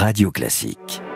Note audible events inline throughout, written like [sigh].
Radio Classique.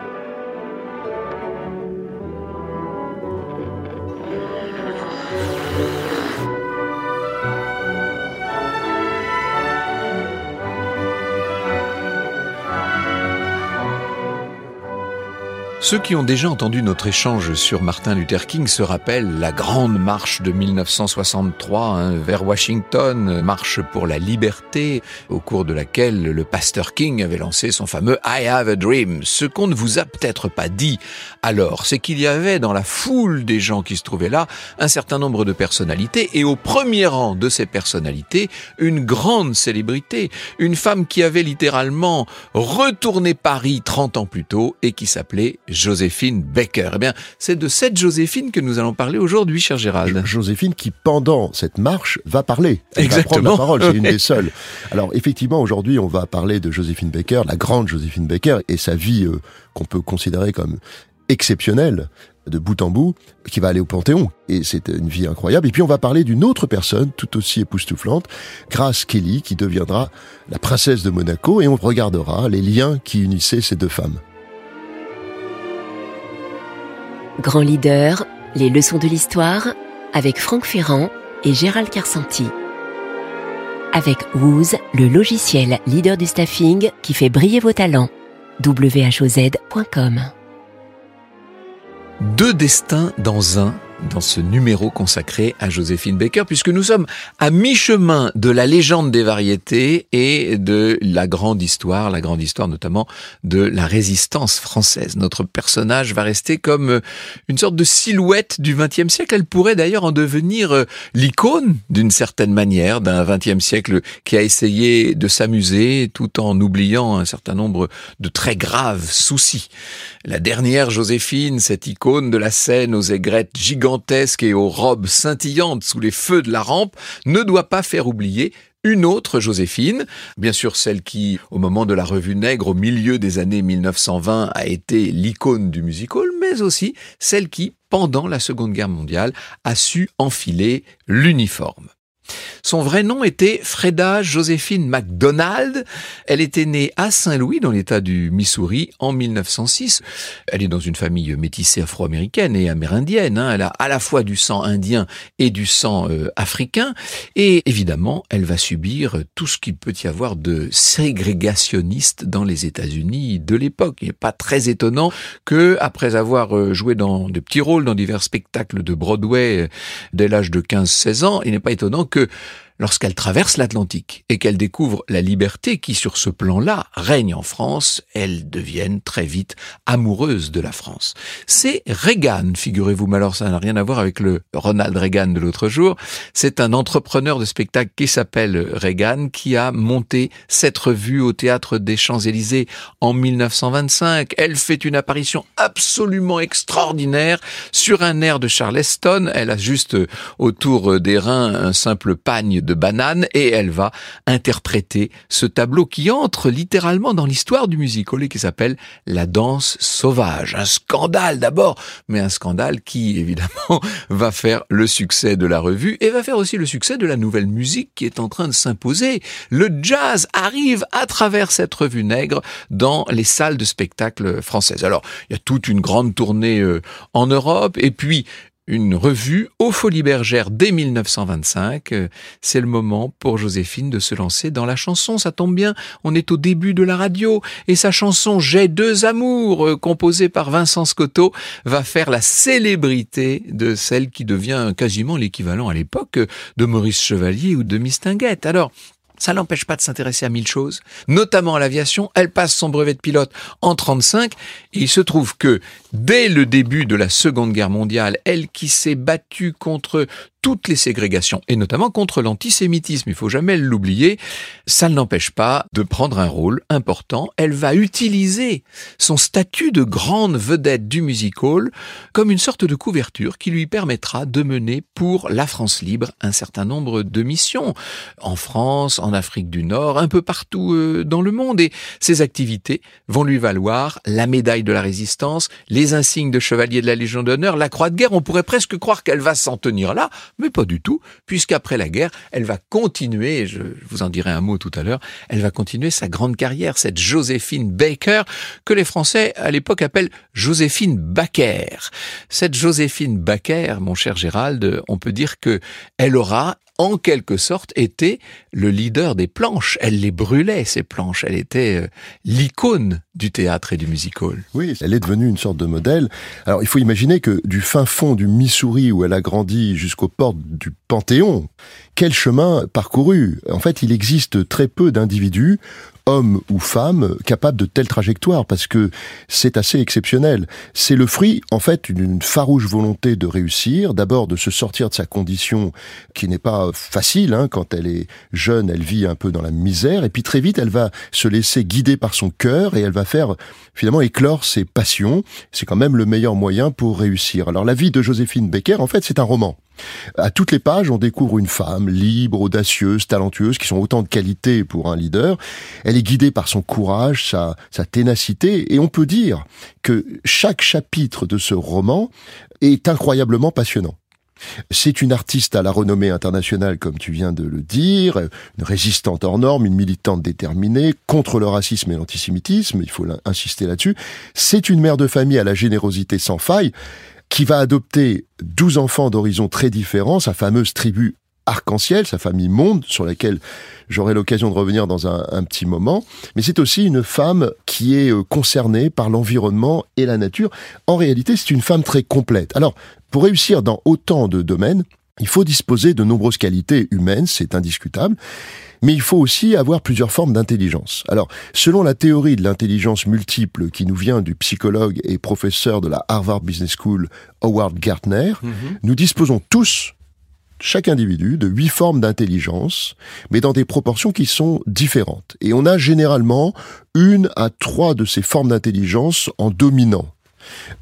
Ceux qui ont déjà entendu notre échange sur Martin Luther King se rappellent la grande marche de 1963 hein, vers Washington, marche pour la liberté, au cours de laquelle le pasteur King avait lancé son fameux I have a dream. Ce qu'on ne vous a peut-être pas dit alors, c'est qu'il y avait dans la foule des gens qui se trouvaient là un certain nombre de personnalités et au premier rang de ces personnalités, une grande célébrité, une femme qui avait littéralement retourné Paris 30 ans plus tôt et qui s'appelait Joséphine Baker. Eh bien, c'est de cette Joséphine que nous allons parler aujourd'hui, cher Gérald. Joséphine qui, pendant cette marche, va parler. Elle Exactement. va prendre la parole, c'est une des seules. Alors, effectivement, aujourd'hui, on va parler de Joséphine Baker, la grande Joséphine Baker, et sa vie euh, qu'on peut considérer comme exceptionnelle de bout en bout, qui va aller au Panthéon. Et c'est une vie incroyable. Et puis on va parler d'une autre personne tout aussi époustouflante, Grace Kelly, qui deviendra la princesse de Monaco, et on regardera les liens qui unissaient ces deux femmes. Grand leader, les leçons de l'histoire avec Franck Ferrand et Gérald Carsanti. Avec Wooz, le logiciel leader du staffing qui fait briller vos talents. whoz.com Deux destins dans un dans ce numéro consacré à Joséphine Baker, puisque nous sommes à mi-chemin de la légende des variétés et de la grande histoire, la grande histoire notamment de la résistance française. Notre personnage va rester comme une sorte de silhouette du XXe siècle. Elle pourrait d'ailleurs en devenir euh, l'icône d'une certaine manière d'un XXe siècle qui a essayé de s'amuser tout en oubliant un certain nombre de très graves soucis. La dernière Joséphine, cette icône de la scène aux aigrettes et aux robes scintillantes sous les feux de la rampe ne doit pas faire oublier une autre Joséphine, bien sûr celle qui, au moment de la revue Nègre, au milieu des années 1920, a été l'icône du musical, mais aussi celle qui, pendant la Seconde Guerre mondiale, a su enfiler l'uniforme. Son vrai nom était Freda Joséphine MacDonald. Elle était née à Saint-Louis, dans l'État du Missouri, en 1906. Elle est dans une famille métissée afro-américaine et amérindienne. Hein. Elle a à la fois du sang indien et du sang euh, africain. Et évidemment, elle va subir tout ce qu'il peut y avoir de ségrégationniste dans les États-Unis de l'époque. Il n'est pas très étonnant que, après avoir euh, joué dans de petits rôles dans divers spectacles de Broadway euh, dès l'âge de 15-16 ans, il n'est pas étonnant que lorsqu'elle traverse l'Atlantique et qu'elle découvre la liberté qui, sur ce plan-là, règne en France, elle devienne très vite amoureuse de la France. C'est Reagan, figurez-vous, mais alors ça n'a rien à voir avec le Ronald Reagan de l'autre jour. C'est un entrepreneur de spectacle qui s'appelle Reagan qui a monté cette revue au théâtre des Champs-Élysées en 1925. Elle fait une apparition absolument extraordinaire sur un air de Charleston. Elle a juste autour des reins un simple pagne de banane et elle va interpréter ce tableau qui entre littéralement dans l'histoire du musical et qui s'appelle La danse sauvage. Un scandale d'abord, mais un scandale qui évidemment [laughs] va faire le succès de la revue et va faire aussi le succès de la nouvelle musique qui est en train de s'imposer. Le jazz arrive à travers cette revue nègre dans les salles de spectacle françaises. Alors, il y a toute une grande tournée euh, en Europe et puis une revue aux Folies Bergères dès 1925. Euh, c'est le moment pour Joséphine de se lancer dans la chanson. Ça tombe bien, on est au début de la radio et sa chanson J'ai deux amours, euh, composée par Vincent Scotto, va faire la célébrité de celle qui devient quasiment l'équivalent à l'époque de Maurice Chevalier ou de Mistinguette. Alors, ça n'empêche pas de s'intéresser à mille choses, notamment à l'aviation. Elle passe son brevet de pilote en 35 et il se trouve que dès le début de la Seconde Guerre mondiale, elle qui s'est battue contre toutes les ségrégations, et notamment contre l'antisémitisme, il faut jamais l'oublier, ça ne l'empêche pas de prendre un rôle important. Elle va utiliser son statut de grande vedette du music hall comme une sorte de couverture qui lui permettra de mener pour la France libre un certain nombre de missions en France, en Afrique du Nord, un peu partout euh, dans le monde. Et ces activités vont lui valoir la médaille de la résistance, les insignes de chevalier de la Légion d'honneur, la croix de guerre. On pourrait presque croire qu'elle va s'en tenir là Mais pas du tout, puisqu'après la guerre, elle va continuer, je vous en dirai un mot tout à l'heure, elle va continuer sa grande carrière, cette Joséphine Baker, que les Français à l'époque appellent Joséphine Baker. Cette Joséphine Baker, mon cher Gérald, on peut dire que elle aura en quelque sorte, était le leader des planches. Elle les brûlait, ces planches. Elle était euh, l'icône du théâtre et du musical. Oui, elle est devenue une sorte de modèle. Alors, il faut imaginer que du fin fond du Missouri, où elle a grandi jusqu'aux portes du Panthéon, quel chemin parcouru? En fait, il existe très peu d'individus homme ou femme capable de telle trajectoire parce que c'est assez exceptionnel. C'est le fruit, en fait, d'une farouche volonté de réussir, d'abord de se sortir de sa condition qui n'est pas facile. Hein, quand elle est jeune, elle vit un peu dans la misère et puis très vite, elle va se laisser guider par son cœur et elle va faire finalement éclore ses passions. C'est quand même le meilleur moyen pour réussir. Alors la vie de Joséphine Becker, en fait, c'est un roman. À toutes les pages, on découvre une femme libre, audacieuse, talentueuse, qui sont autant de qualités pour un leader. Elle est guidée par son courage, sa, ténacité, et on peut dire que chaque chapitre de ce roman est incroyablement passionnant. C'est une artiste à la renommée internationale, comme tu viens de le dire, une résistante hors norme, une militante déterminée, contre le racisme et l'antisémitisme, il faut insister là-dessus. C'est une mère de famille à la générosité sans faille, qui va adopter 12 enfants d'horizons très différents, sa fameuse tribu arc-en-ciel, sa famille monde, sur laquelle j'aurai l'occasion de revenir dans un, petit moment. Mais c'est aussi une femme qui est euh, concernée par l'environnement et la nature. En réalité, c'est une femme très complète. Alors, pour réussir dans autant de domaines, il faut disposer de nombreuses qualités humaines, c'est indiscutable mais il faut aussi avoir plusieurs formes d'intelligence. Alors, selon la théorie de l'intelligence multiple qui nous vient du psychologue et professeur de la Harvard Business School, Howard Gartner, mhm. nous disposons tous chaque individu de huit formes d'intelligence, mais dans des proportions qui sont différentes. Et on a généralement une à trois de ces formes d'intelligence en dominant.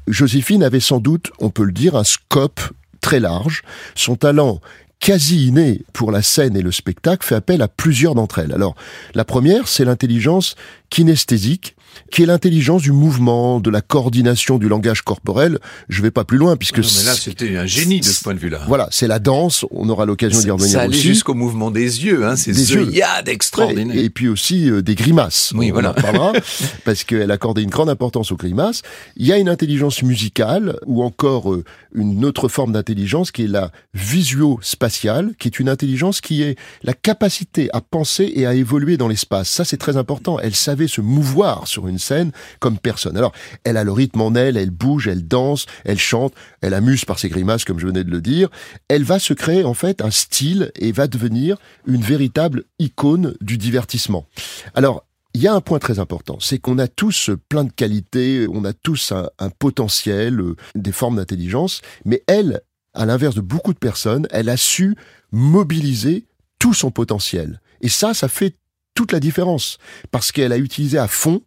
Joséphine avait sans doute, on peut le dire, un scope très large. Son talent quasi inné pour la scène et le spectacle fait appel à plusieurs d'entre elles. Alors, la première, c'est l'intelligence kinesthésique, qui est l'intelligence du mouvement, de la coordination du langage corporel. Je vais pas plus loin puisque non, mais là c'était un génie de ce point de vue-là. Voilà, c'est la danse. On aura l'occasion d'y revenir ça allait jusqu'au mouvement des yeux, hein, ces des œillades extraordinaires. Et, et, puis aussi euh, des grimaces. Oui, on voilà. En parlera [laughs] parce qu'elle accordait une grande importance aux grimaces. Il y a une intelligence musicale ou encore euh, une autre forme d'intelligence qui est la visuo-spatiale, qui est une intelligence qui est la capacité à penser et à évoluer dans l'espace. Ça, c'est très important. Elle savait se mouvoir sur une scène comme personne. Alors, elle a le rythme en elle, elle bouge, elle danse, elle chante, elle amuse par ses grimaces, comme je venais de le dire. Elle va se créer, en fait, un style et va devenir une véritable icône du divertissement. Alors, il y a un point très important, c'est qu'on a tous plein de qualités, on a tous un, potentiel, euh, des formes d'intelligence, mais elle, à l'inverse de beaucoup de personnes, elle a su mobiliser tout son potentiel. Et ça, ça fait toute la différence parce qu'elle a utilisé à fond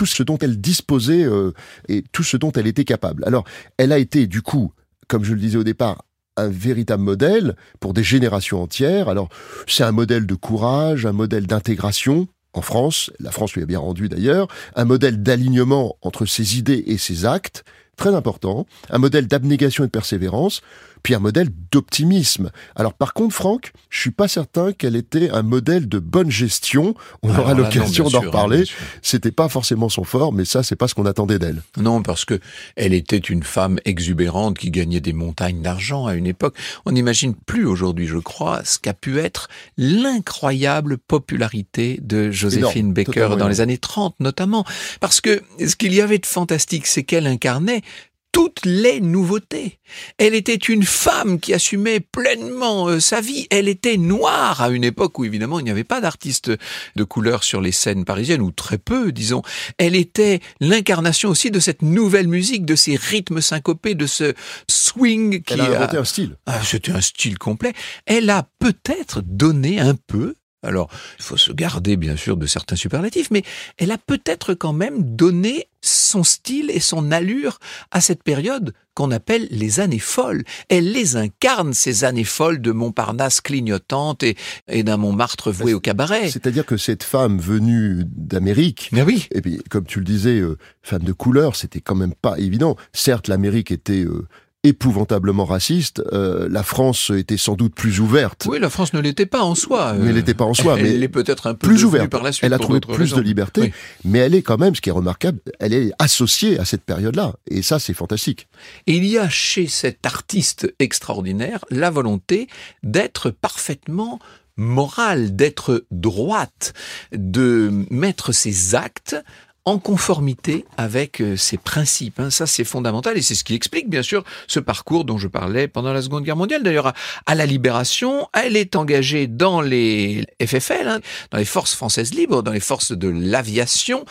tout ce dont elle disposait euh, et tout ce dont elle était capable. Alors, elle a été du coup, comme je le disais au départ, un véritable modèle pour des générations entières. Alors, c'est un modèle de courage, un modèle d'intégration en France, la France lui a bien rendu d'ailleurs, un modèle d'alignement entre ses idées et ses actes, très important, un modèle d'abnégation et de persévérance, puis un modèle d'optimisme. Alors par contre, Franck, je suis pas certain qu'elle était un modèle de bonne gestion. On aura l'occasion d'en reparler. C'était pas forcément son fort, mais ça, c'est pas ce qu'on attendait d'elle. Non, parce que elle était une femme exubérante qui gagnait des montagnes d'argent à une époque. On n'imagine plus aujourd'hui, je crois, ce qu'a pu être l'incroyable popularité de Joséphine Baker dans les années 30 notamment. Parce que ce qu'il y avait de fantastique, c'est qu'elle incarnait toutes les nouveautés. Elle était une femme qui assumait pleinement euh, sa vie. Elle était noire à une époque où évidemment il n'y avait pas d'artistes de couleur sur les scènes parisiennes, ou très peu, disons. Elle était l'incarnation aussi de cette nouvelle musique, de ces rythmes syncopés, de ce swing qui Elle a inventé un style. Ah, c'était un style complet. Elle a peut-être donné un peu alors, il faut se garder bien sûr de certains superlatifs, mais elle a peut-être quand même donné son style et son allure à cette période qu'on appelle les années folles. Elle les incarne, ces années folles de Montparnasse clignotante et, d'un Montmartre voué au cabaret. C'est-à-dire que cette femme venue d'Amérique, oui. et puis comme tu le disais, euh, femme de couleur, c'était quand même pas évident. Certes, l'Amérique était euh, épouvantablement raciste. Euh, la France était sans doute plus ouverte. Oui, la France ne l'était pas en soi. Mais elle n'était pas en soi. Elle, mais elle est peut-être un peu plus ouverte. par la suite. Elle a trouvé plus raisons. de liberté, Oui. mais elle est quand même, ce qui est remarquable, elle est associée à cette période-là. Et ça, c'est fantastique. Et il y a chez cet artiste extraordinaire la volonté d'être parfaitement morale, d'être droite, de mettre ses actes en conformité avec euh, ses principes. hein. Ça, c'est fondamental et c'est ce qui explique, bien sûr, ce parcours dont je parlais pendant la Seconde Guerre mondiale. D'ailleurs, à, à la Libération, elle est engagée dans les FFL, hein, dans les forces françaises libres, dans les forces de l'aviation,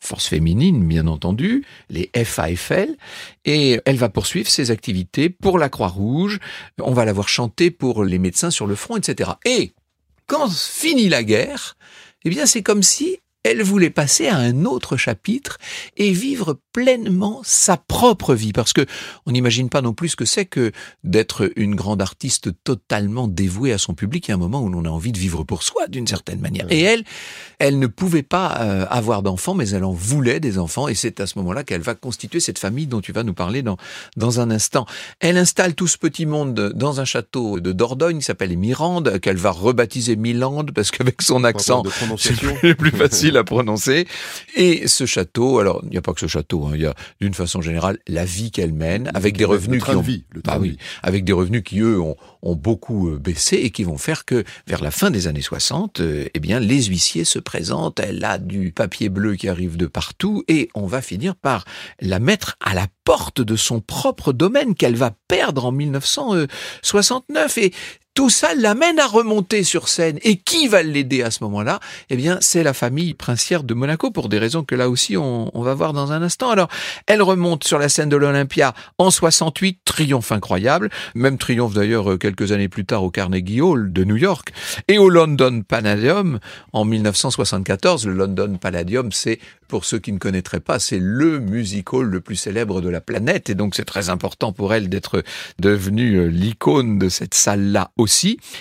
forces féminines, bien entendu, les FAFL, et elle va poursuivre ses activités pour la Croix-Rouge. On va la voir chanter pour les médecins sur le front, etc. Et quand finit la guerre, eh bien, c'est comme si elle voulait passer à un autre chapitre et vivre pleinement sa propre vie. Parce que on n'imagine pas non plus ce que c'est que d'être une grande artiste totalement dévouée à son public. Il y a un moment où l'on a envie de vivre pour soi, d'une certaine manière. Et elle, elle ne pouvait pas euh, avoir d'enfants, mais elle en voulait des enfants. Et c'est à ce moment-là qu'elle va constituer cette famille dont tu vas nous parler dans, dans un instant. Elle installe tout ce petit monde dans un château de Dordogne qui s'appelle les Mirandes, qu'elle va rebaptiser Milande, parce qu'avec son accent, c'est plus, plus [laughs] facile à prononcer. Et ce château, alors il n'y a pas que ce château, hein, il y a d'une façon générale la vie qu'elle mène, avec des revenus qui ont vie, le train bah de oui, vie. avec des revenus qui eux ont, ont beaucoup euh, baissé et qui vont faire que vers la fin des années 60, euh, eh bien les huissiers se présentent, elle a du papier bleu qui arrive de partout et on va finir par la mettre à la porte de son propre domaine qu'elle va perdre en 1969 et tout ça l'amène à remonter sur scène. Et qui va l'aider à ce moment-là? Eh bien, c'est la famille princière de Monaco, pour des raisons que là aussi on, on va voir dans un instant. Alors, elle remonte sur la scène de l'Olympia en 68, triomphe incroyable, même triomphe d'ailleurs euh, quelques années plus tard au Carnegie Hall de New York, et au London Palladium en 1974. Le London Palladium, c'est, pour ceux qui ne connaîtraient pas, c'est le music hall le plus célèbre de la planète, et donc c'est très important pour elle d'être devenue euh, l'icône de cette salle-là.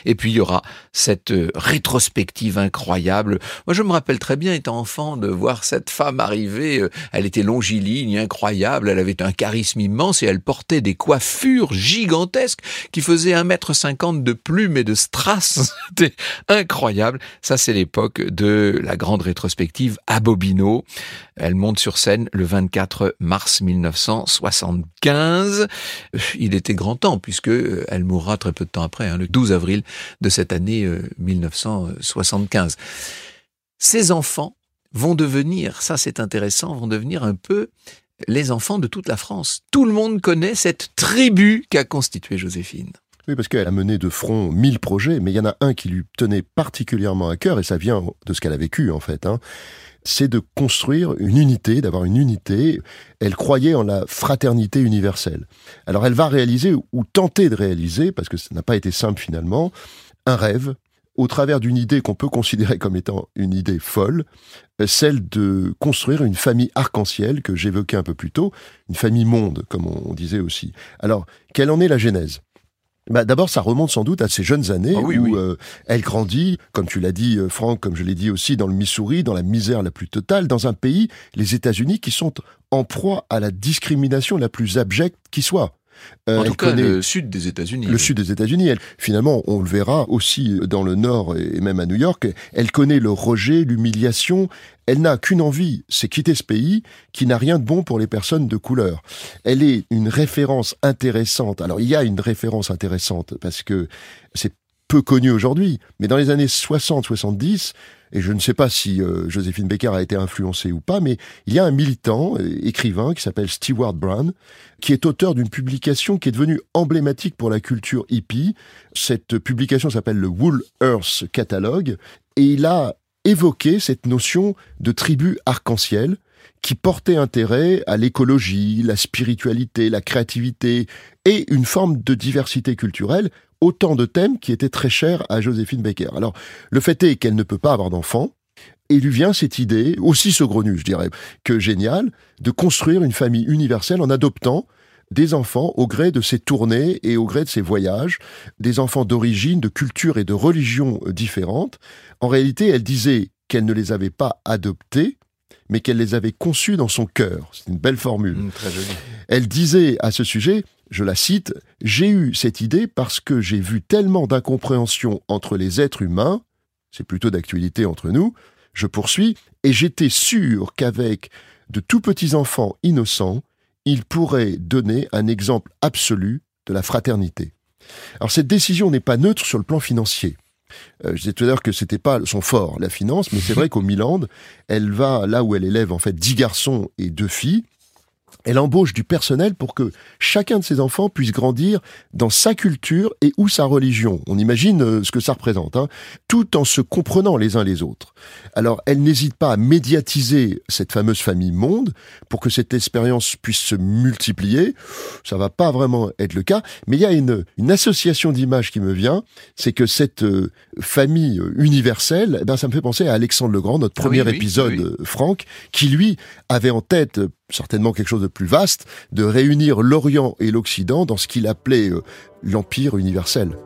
Et puis il y aura cette euh, rétrospective incroyable. Moi, je me rappelle très bien, étant enfant, de voir cette femme arriver. euh, Elle était longiligne, incroyable. Elle avait un charisme immense et elle portait des coiffures gigantesques qui faisaient 1m50 de plumes et de strass. [laughs] C'était incroyable. Ça, c'est l'époque de la grande rétrospective à Bobino. Elle monte sur scène le 24 mars 1975. Il était grand temps puisque euh, elle mourra très peu de temps après, hein, 12 avril de cette année euh, 1975. Ces enfants vont devenir, ça c'est intéressant, vont devenir un peu les enfants de toute la France. Tout le monde connaît cette tribu qu'a constituée Joséphine. Oui, parce qu'elle a mené de front mille projets, mais il y en a un qui lui tenait particulièrement à cœur, et ça vient de ce qu'elle a vécu en fait. Hein. C'est de construire une unité, d'avoir une unité. Elle croyait en la fraternité universelle. Alors elle va réaliser, ou tenter de réaliser, parce que ça n'a pas été simple finalement, un rêve au travers d'une idée qu'on peut considérer comme étant une idée folle, euh, celle de construire une famille arc-en-ciel que j'évoquais un peu plus tôt, une famille monde, comme on disait aussi. Alors, quelle en est la genèse? Bah, D'abord, ça remonte sans doute à ces jeunes années Ah oui, où oui. euh, elle grandit, comme tu l'as dit, euh, Franck, comme je l'ai dit aussi, dans le Missouri, dans la misère la plus totale, dans un pays, les États-Unis, qui sont en proie à la discrimination la plus abjecte qui soit. Euh, en elle tout cas, connaît- le sud des États-Unis. le oui. sud des États-Unis. Elle, finalement, on le verra aussi dans le Nord et même à New York. Elle connaît le rejet, l'humiliation. Elle n'a qu'une envie, c'est quitter ce pays qui n'a rien de bon pour les personnes de couleur. Elle est une référence intéressante. Alors, il y a une référence intéressante parce que c'est peu connu aujourd'hui, mais dans les années 60-70, et je ne sais pas si euh, Joséphine Baker a été influencée ou pas, mais il y a un militant, euh, écrivain, qui s'appelle Stewart Brown, qui est auteur d'une publication qui est devenue emblématique pour la culture hippie. Cette publication s'appelle le Wool Earth Catalogue, et il a évoqué cette notion de tribu arc-en-ciel qui portait intérêt à l'écologie, la spiritualité, la créativité et une forme de diversité culturelle, autant de thèmes qui étaient très chers à Joséphine Baker. Alors, le fait est qu'elle ne peut pas avoir d'enfants, et lui vient cette idée, aussi saugrenue, je dirais, que géniale, de construire une famille universelle en adoptant des enfants au gré de ses tournées et au gré de ses voyages, des enfants d'origine, de culture et de religion euh, différentes. En réalité, elle disait qu'elle ne les avait pas adoptés, mais qu'elle les avait conçus dans son cœur. C'est une belle formule. Mmh, très joli. Elle disait à ce sujet, je la cite, J'ai eu cette idée parce que j'ai vu tellement d'incompréhension entre les êtres humains, c'est plutôt d'actualité entre nous, je poursuis, et j'étais sûr qu'avec de tout petits enfants innocents, ils pourraient donner un exemple absolu de la fraternité. Alors cette décision n'est pas neutre sur le plan financier. Euh, je disais tout à l'heure que c'était pas son fort, la finance, mais c'est vrai [laughs] qu'au Milan, elle va là où elle élève en fait dix garçons et deux filles, elle embauche du personnel pour que chacun de ses enfants puisse grandir dans sa culture et ou sa religion. On imagine euh, ce que ça représente, hein, tout en se comprenant les uns les autres. Alors, elle n'hésite pas à médiatiser cette fameuse famille monde pour que cette expérience puisse se multiplier. Ça va pas vraiment être le cas, mais il y a une, une association d'images qui me vient, c'est que cette euh, famille universelle, eh ben, ça me fait penser à Alexandre le Grand, notre Ah premier oui, épisode, oui. euh, Franck, qui lui avait en tête certainement quelque chose de plus vaste, de réunir l'Orient et l'Occident dans ce qu'il appelait euh, l'Empire universel.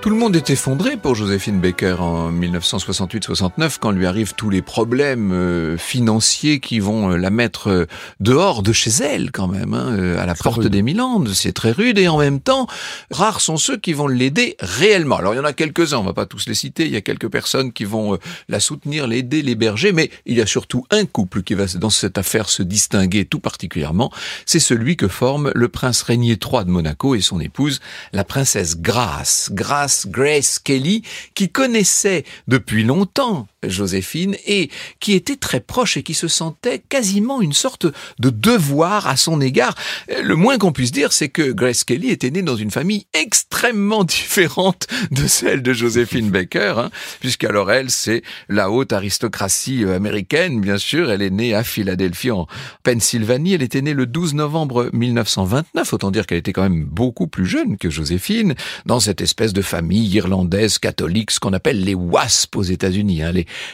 Tout le monde est effondré pour Joséphine Baker en 1968-69 quand lui arrivent tous les problèmes euh, financiers qui vont euh, la mettre euh, dehors de chez elle quand même, hein, à la porte rude. des Milandes. C'est très rude et en même temps, rares sont ceux qui vont l'aider réellement. Alors il y en a quelques-uns, on va pas tous les citer. Il y a quelques personnes qui vont la soutenir, l'aider, l'héberger, mais il y a surtout un couple qui va dans cette affaire se distinguer tout particulièrement. C'est celui que forme le prince Régnier III de Monaco et son épouse, la princesse Grace. Grace Grace Kelly, qui connaissait depuis longtemps Joséphine et qui était très proche et qui se sentait quasiment une sorte de devoir à son égard. Le moins qu'on puisse dire, c'est que Grace Kelly était née dans une famille extrêmement [laughs] différente de celle de Joséphine Baker, hein, puisqu'alors elle, c'est la haute aristocratie euh, américaine, bien sûr. Elle est née à Philadelphie, en Pennsylvanie. Elle était née le 12 novembre 1929. Autant dire qu'elle était quand même beaucoup plus jeune que Joséphine, dans cette espèce de famille irlandaise catholique, ce qu'on appelle les WASP aux États-Unis, hein,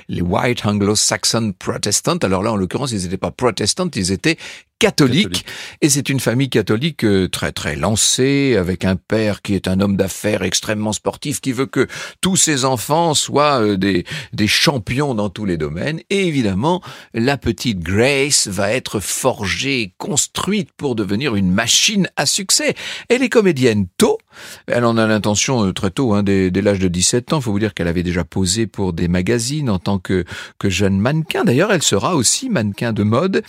les White Anglo-Saxon Protestants. Alors là, en l'occurrence, ils n'étaient pas protestants, ils étaient Catholique. Et c'est une famille catholique euh, très très lancée, avec un père qui est un homme d'affaires extrêmement sportif, qui veut que tous ses enfants soient euh, des, des champions dans tous les domaines. Et évidemment, la petite Grace va être forgée, construite pour devenir une machine à succès. Elle est comédienne tôt. Elle en a l'intention euh, très tôt, hein, dès, dès l'âge de 17 ans. Il faut vous dire qu'elle avait déjà posé pour des magazines en tant que, que jeune mannequin. D'ailleurs, elle sera aussi mannequin de mode.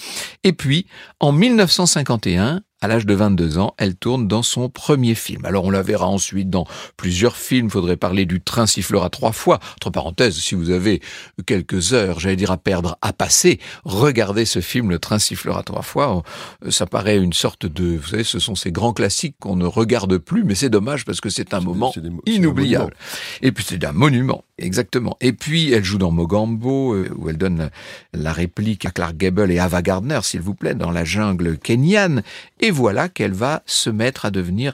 Et puis, en 1951, à l'âge de 22 ans, elle tourne dans son premier film. Alors on la verra ensuite dans plusieurs films. Faudrait parler du Train sifflera trois fois. Entre parenthèses, si vous avez quelques heures, j'allais dire à perdre, à passer, regardez ce film, Le Train sifflera trois fois. Ça paraît une sorte de, vous savez, ce sont ces grands classiques qu'on ne regarde plus, mais c'est dommage parce que c'est un des- moment des inoubliable. Et puis c'est un monument, exactement. Et puis elle joue dans Mogambo, euh, où elle donne la, la réplique à Clark Gable et Ava Gardner, s'il vous plaît, dans la jungle kenyane. Et voilà qu'elle va se mettre à devenir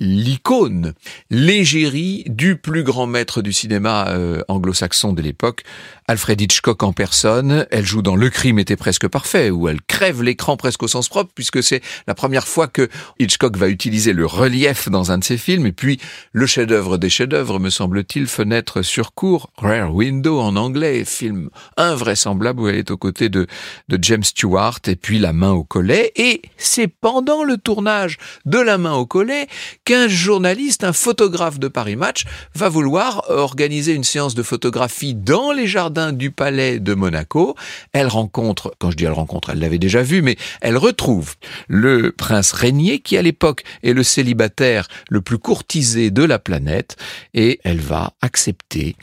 l'icône, l'égérie du plus grand maître du cinéma euh, anglo-saxon de l'époque, Alfred Hitchcock en personne. Elle joue dans Le crime était presque parfait, où elle crève l'écran presque au sens propre, puisque c'est la première fois que Hitchcock va utiliser le relief dans un de ses films. Et puis, le chef-d'œuvre des chefs-d'œuvre, me semble-t-il, Fenêtre sur cour, Rare Window en anglais, film invraisemblable où elle est aux côtés de, de James Stewart, et puis La main au collet. Et c'est pendant le tournage de La main au collet qu'un journaliste, un photographe de Paris Match, va vouloir organiser une séance de photographie dans les jardins du palais de Monaco. Elle rencontre, quand je dis elle rencontre, elle l'avait déjà vu, mais elle retrouve le prince Régnier, qui à l'époque est le célibataire le plus courtisé de la planète, et elle va accepter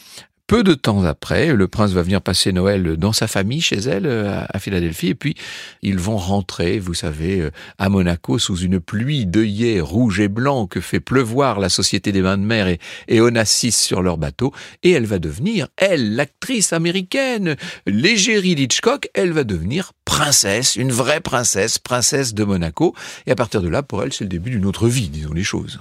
peu de temps après, le prince va venir passer Noël dans sa famille chez elle euh, à Philadelphie et puis ils vont rentrer, vous savez, euh, à Monaco sous une pluie d'œillets rouges et blancs que fait pleuvoir la Société des Mains de Mer et, et Onassis sur leur bateau et elle va devenir, elle, l'actrice américaine, l'égérie d'Hitchcock, elle va devenir princesse, une vraie princesse, princesse de Monaco et à partir de là, pour elle, c'est le début d'une autre vie, disons les choses.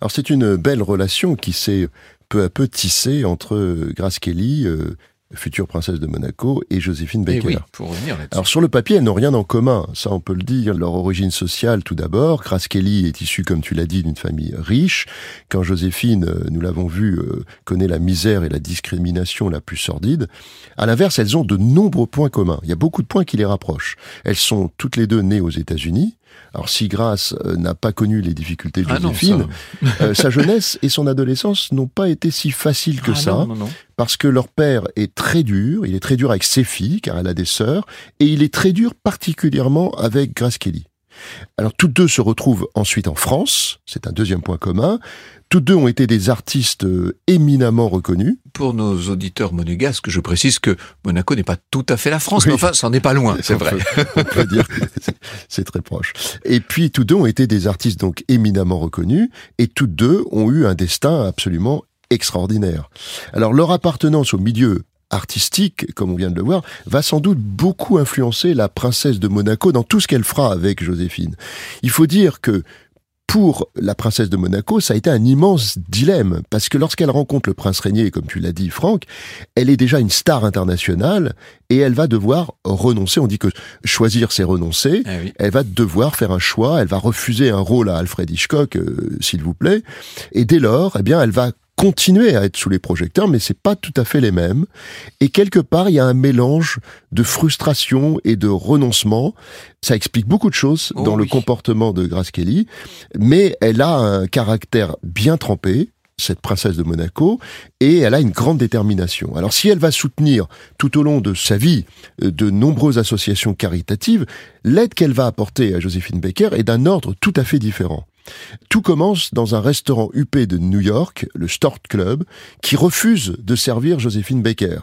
Alors c'est une belle relation qui s'est peu à peu tissée entre euh, Grace Kelly, euh, future princesse de Monaco, et Joséphine Et Baker. oui, pour revenir. Alors sur le papier, elles n'ont rien en commun, ça on peut le dire. Leur origine sociale, tout d'abord. Grace Kelly est issue, comme tu l'as dit, d'une famille riche. Quand Joséphine, euh, nous l'avons vu, euh, connaît la misère et la discrimination la plus sordide. À l'inverse, elles ont de nombreux points communs. Il y a beaucoup de points qui les rapprochent. Elles sont toutes les deux nées aux États-Unis. Alors si Grace euh, n'a pas connu les difficultés de Ah Joséphine, euh, sa jeunesse et son adolescence n'ont pas été si faciles que Ah ça non, non, non. parce que leur père est très dur, il est très dur avec ses filles, car elle a des sœurs, et il est très dur particulièrement avec Grace Kelly. Alors toutes deux se retrouvent ensuite en France, c'est un deuxième point commun. Toutes deux ont été des artistes euh, éminemment reconnus. Pour nos auditeurs monégasques, je précise que Monaco n'est pas tout à fait la France, Oui. mais enfin, c'en est pas loin, c'est vrai. peut- On peut dire que c'est- très proche. Et puis tous deux ont été des artistes donc éminemment reconnus, et toutes deux ont eu un destin absolument extraordinaire. Alors leur appartenance au milieu artistique, comme on vient de le voir, va sans doute beaucoup influencer la princesse de Monaco dans tout ce qu'elle fera avec Joséphine. Il faut dire que pour la princesse de Monaco, ça a été un immense dilemme, parce que lorsqu'elle rencontre le prince régnier, comme tu l'as dit Franck, elle est déjà une star internationale, et elle va devoir renoncer. On dit que choisir, c'est renoncer. Ah oui. Elle va devoir faire un choix, elle va refuser un rôle à Alfred Hitchcock, euh, s'il vous plaît, et dès lors, eh bien, elle va continuer à être sous les projecteurs, mais c'est pas tout à fait les mêmes. Et quelque part, il y a un mélange de frustration et de renoncement. Ça explique beaucoup de choses Oh dans le comportement de Grace Kelly, mais elle a un caractère bien trempé, cette princesse de Monaco, et elle a une grande détermination. Alors si elle va soutenir tout au long de sa vie euh, de nombreuses associations caritatives, l'aide qu'elle va apporter à Joséphine Baker est d'un ordre tout à fait différent. Tout commence dans un restaurant huppé de New York, le Stort Club, qui refuse de servir Joséphine Baker.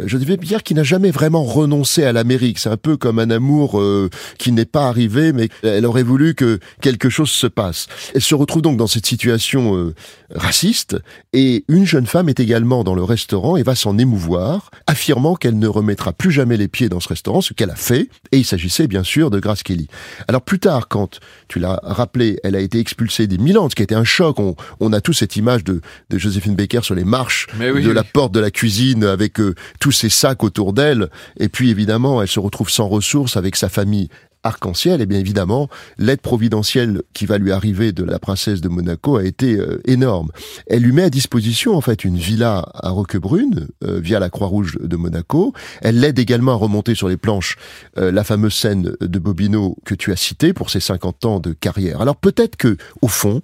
Euh, Joséphine Baker qui n'a jamais vraiment renoncé à l'Amérique. C'est un peu comme un amour euh, qui n'est pas arrivé, mais elle aurait voulu que quelque chose se passe. Elle se retrouve donc dans cette situation euh, raciste, et une jeune femme est également dans le restaurant et va s'en émouvoir, affirmant qu'elle ne remettra plus jamais les pieds dans ce restaurant, ce qu'elle a fait, et il s'agissait bien sûr de Grace Kelly. Alors plus tard, quand tu l'as rappelé, elle a été expulsée des Milan, ce qui a été un choc. On, on a tous cette image de, de Joséphine Baker sur les marches oui, de oui. la porte de la cuisine avec euh, tous ces sacs autour d'elle. Et puis évidemment, elle se retrouve sans ressources avec sa famille arc-en-ciel, et bien évidemment, l'aide providentielle qui va lui arriver de la princesse de Monaco a été euh, énorme. Elle lui met à disposition en fait une villa à Roquebrune euh, via la Croix-Rouge de Monaco. Elle l'aide également à remonter sur les planches euh, la fameuse scène de Bobino que tu as citée pour ses 50 ans de carrière. Alors peut-être que au fond,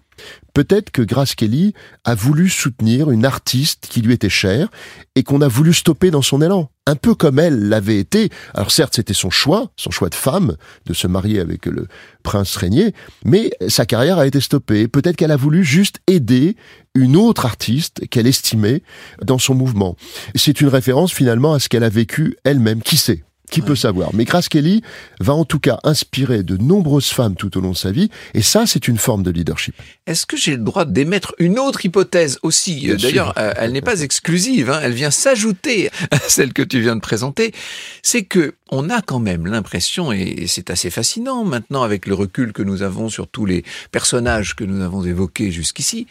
Peut-être que Grace Kelly a voulu soutenir une artiste qui lui était chère et qu'on a voulu stopper dans son élan. Un peu comme elle l'avait été. Alors certes, c'était son choix, son choix de femme, de se marier avec le prince régnier, mais sa carrière a été stoppée. Peut-être qu'elle a voulu juste aider une autre artiste qu'elle estimait dans son mouvement. C'est une référence finalement à ce qu'elle a vécu elle-même. Qui sait? Qui peut savoir Mais Grace Kelly va en tout cas inspirer de nombreuses femmes tout au long de sa vie, et ça, c'est une forme de leadership. Est-ce que j'ai le droit d'émettre une autre hypothèse aussi? Euh, D'ailleurs, euh, elle n'est pas exclusive, hein, elle vient s'ajouter [laughs] à celle que tu viens de présenter. C'est que on a quand même l'impression, et c'est assez fascinant maintenant avec le recul que nous avons sur tous les personnages que nous avons évoqués jusqu'ici,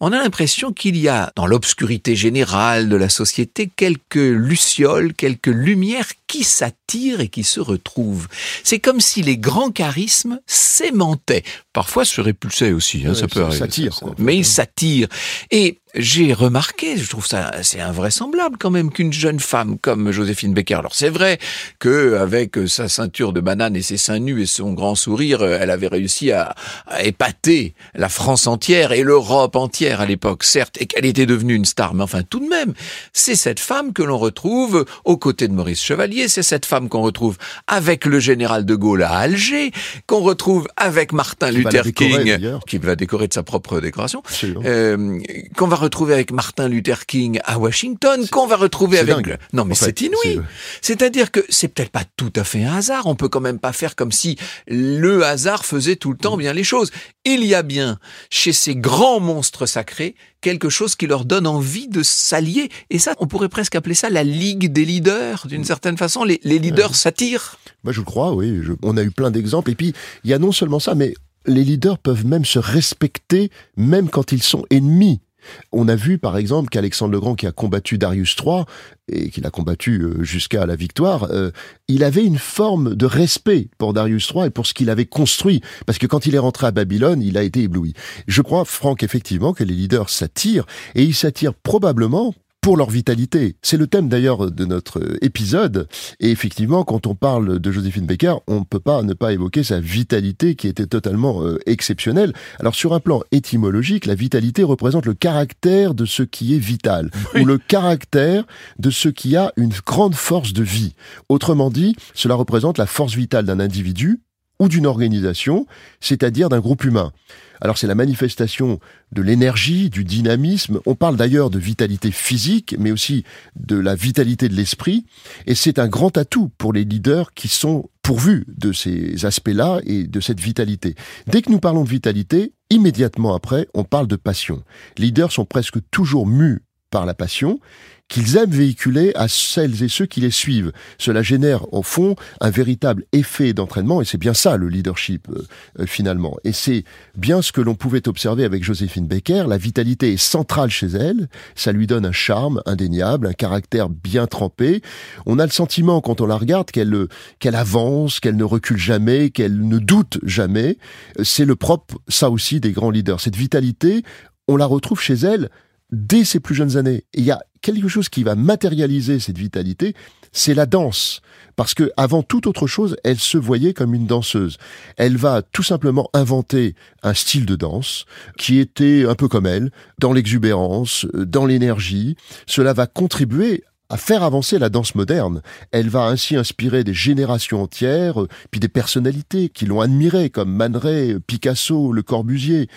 on a l'impression qu'il y a dans l'obscurité générale de la société quelques lucioles, quelques lumières qui s'attirent et qui se retrouvent. C'est comme si les grands charismes s'aimantaient, parfois se répulsaient aussi, hein, Ouais, ça peut ça arriver. ça- quoi, en Mais ils hein. s'attirent. Et j'ai remarqué, je trouve ça assez invraisemblable quand même qu'une jeune femme comme Joséphine Baker. Alors c'est vrai que avec sa ceinture de banane et ses seins nus et son grand sourire, elle avait réussi à, à épater la France entière et l'Europe entière à l'époque, certes, et qu'elle était devenue une star. Mais enfin, tout de même, c'est cette femme que l'on retrouve aux côtés de Maurice Chevalier, c'est cette femme qu'on retrouve avec le général de Gaulle à Alger, qu'on retrouve avec Martin Qui Luther décorer, King, qui va décorer de sa propre décoration euh, qu'on va retrouver avec Martin Luther King à Washington, qu'on va retrouver avec... dingue. Non mais c'est inouï. C'est-à-dire que c'est peut-être pas tout à fait un hasard. On peut quand même pas faire comme si le hasard faisait tout le temps bien les choses. Il y a bien chez ces grands monstres sacrés quelque chose qui leur donne envie de s'allier. Et ça, on pourrait presque appeler ça la ligue des leaders. D'une certaine façon, les, les leaders s'attirent. Bah, je le crois, oui. Je- on a eu plein d'exemples. Et puis, il y a non seulement ça, mais les leaders peuvent même se respecter, même quand ils sont ennemis. On a vu par exemple qu'Alexandre le Grand, qui a combattu Darius III et qui l'a combattu euh, jusqu'à la victoire, euh, il avait une forme de respect pour Darius III et pour ce qu'il avait construit, parce que quand il est rentré à Babylone, il a été ébloui. Je crois, Franck, effectivement, que les leaders s'attirent et ils s'attirent probablement pour leur vitalité. C'est le thème d'ailleurs de notre épisode. Et effectivement, quand on parle de Joséphine Baker, on ne peut pas ne pas évoquer sa vitalité qui était totalement euh, exceptionnelle. Alors sur un plan étymologique, la vitalité représente le caractère de ce qui est vital, [laughs] ou le caractère de ce qui a une grande force de vie. Autrement dit, cela représente la force vitale d'un individu ou d'une organisation, c'est-à-dire d'un groupe humain. Alors c'est la manifestation de l'énergie, du dynamisme. On parle d'ailleurs de vitalité physique, mais aussi de la vitalité de l'esprit. Et c'est un grand atout pour les leaders qui sont pourvus de ces aspects-là et de cette vitalité. Dès que nous parlons de vitalité, immédiatement après, on parle de passion. Les leaders sont presque toujours mus par la passion qu'ils aiment véhiculer à celles et ceux qui les suivent. Cela génère au fond un véritable effet d'entraînement et c'est bien ça le leadership euh, euh, finalement. Et c'est bien ce que l'on pouvait observer avec Joséphine Baker. La vitalité est centrale chez elle, ça lui donne un charme indéniable, un caractère bien trempé. On a le sentiment quand on la regarde qu'elle euh, qu'elle avance, qu'elle ne recule jamais, qu'elle ne doute jamais. C'est le propre ça aussi des grands leaders. Cette vitalité, on la retrouve chez elle dès ses plus jeunes années. il y a quelque chose qui va matérialiser cette vitalité, c'est la danse. Parce que avant toute autre chose, elle se voyait comme une danseuse. Elle va tout simplement inventer un style de danse qui était un peu comme elle, dans l'exubérance, dans l'énergie. Cela va contribuer à faire avancer la danse moderne. Elle va ainsi inspirer des générations entières, puis des personnalités qui l'ont admirée, comme Man Picasso, Le Corbusier.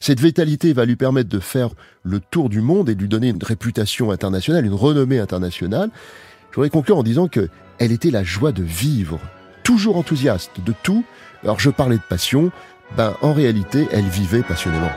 Cette vitalité va lui permettre de faire le tour du monde et lui donner une réputation internationale, une renommée internationale. Je voudrais conclure en disant que elle était la joie de vivre, toujours enthousiaste de tout. Alors je parlais de passion, ben en réalité, elle vivait passionnément.